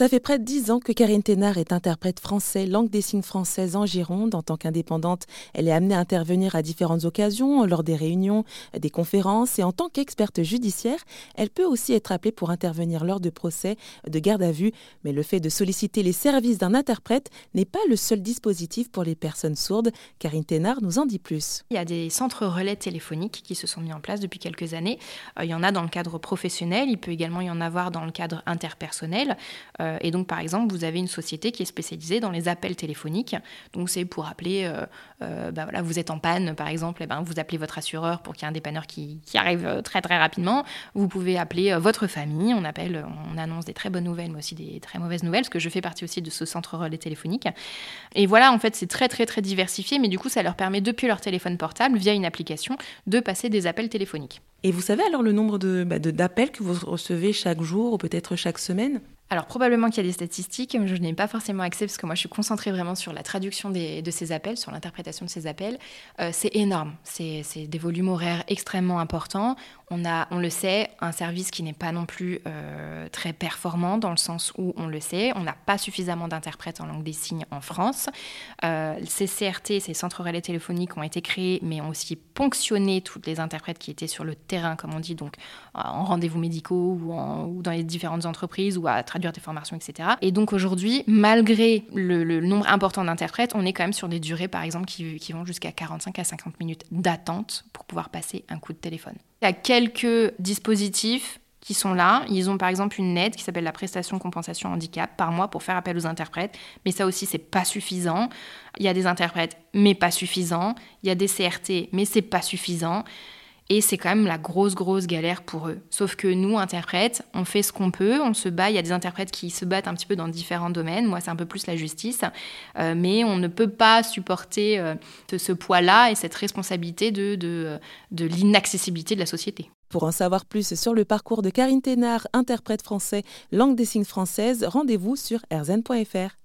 Ça fait près de dix ans que Karine Thénard est interprète français, langue des signes française en Gironde. En tant qu'indépendante, elle est amenée à intervenir à différentes occasions, lors des réunions, des conférences. Et en tant qu'experte judiciaire, elle peut aussi être appelée pour intervenir lors de procès, de garde à vue. Mais le fait de solliciter les services d'un interprète n'est pas le seul dispositif pour les personnes sourdes. Karine Thénard nous en dit plus. Il y a des centres relais téléphoniques qui se sont mis en place depuis quelques années. Euh, il y en a dans le cadre professionnel, il peut également y en avoir dans le cadre interpersonnel. Euh, et donc, par exemple, vous avez une société qui est spécialisée dans les appels téléphoniques. Donc, c'est pour appeler, euh, euh, bah voilà, vous êtes en panne, par exemple, et ben, vous appelez votre assureur pour qu'il y ait un dépanneur qui, arrive très, très rapidement. Vous pouvez appeler votre famille. On appelle, on annonce des très bonnes nouvelles, mais aussi des très mauvaises nouvelles, parce que je fais partie aussi de ce centre relais téléphonique. Et voilà, en fait, c'est très, très, très diversifié, mais du coup, ça leur permet, depuis leur téléphone portable, via une application, de passer des appels téléphoniques. Et vous savez alors le nombre bah, d'appels de, que vous recevez chaque jour ou peut-être chaque semaine? Alors probablement qu'il y a des statistiques, je n'ai pas forcément accès parce que moi je suis concentrée vraiment sur la traduction de ces appels, sur l'interprétation de ces appels. Euh, c'est énorme, c'est des volumes horaires extrêmement importants. On a, on le sait, un service qui n'est pas non plus euh, très performant dans le sens où on le sait, on n'a pas suffisamment d'interprètes en langue des signes en France. Euh, ces CRT, ces centres relais téléphoniques ont été créés mais ont aussi ponctionné toutes les interprètes qui étaient sur le terrain, comme on dit, donc en rendez-vous médicaux ou, ou dans les différentes entreprises ou à traduire des formations, etc. Et donc aujourd'hui, malgré le, nombre important d'interprètes, on est quand même sur des durées, par exemple, qui, qui vont jusqu'à 45 à 50 minutes d'attente pour pouvoir passer un coup de téléphone. Il y a quelques dispositifs qui sont là. Ils ont par exemple une aide qui s'appelle la prestation compensation handicap par mois pour faire appel aux interprètes, mais ça aussi c'est pas suffisant. Il y a des interprètes mais pas suffisant. Il y a des CRT mais c'est pas suffisant. Et c'est quand même la grosse, grosse galère pour eux. Sauf que nous, interprètes, on fait ce qu'on peut, on se bat. Il y a des interprètes qui se battent un petit peu dans différents domaines. Moi, c'est un peu plus la justice. Euh, mais on ne peut pas supporter euh, ce, poids-là et cette responsabilité de, de, de l'inaccessibilité de la société. Pour en savoir plus sur le parcours de Karine Thénard, interprète français, langue des signes française, rendez-vous sur rzn.fr.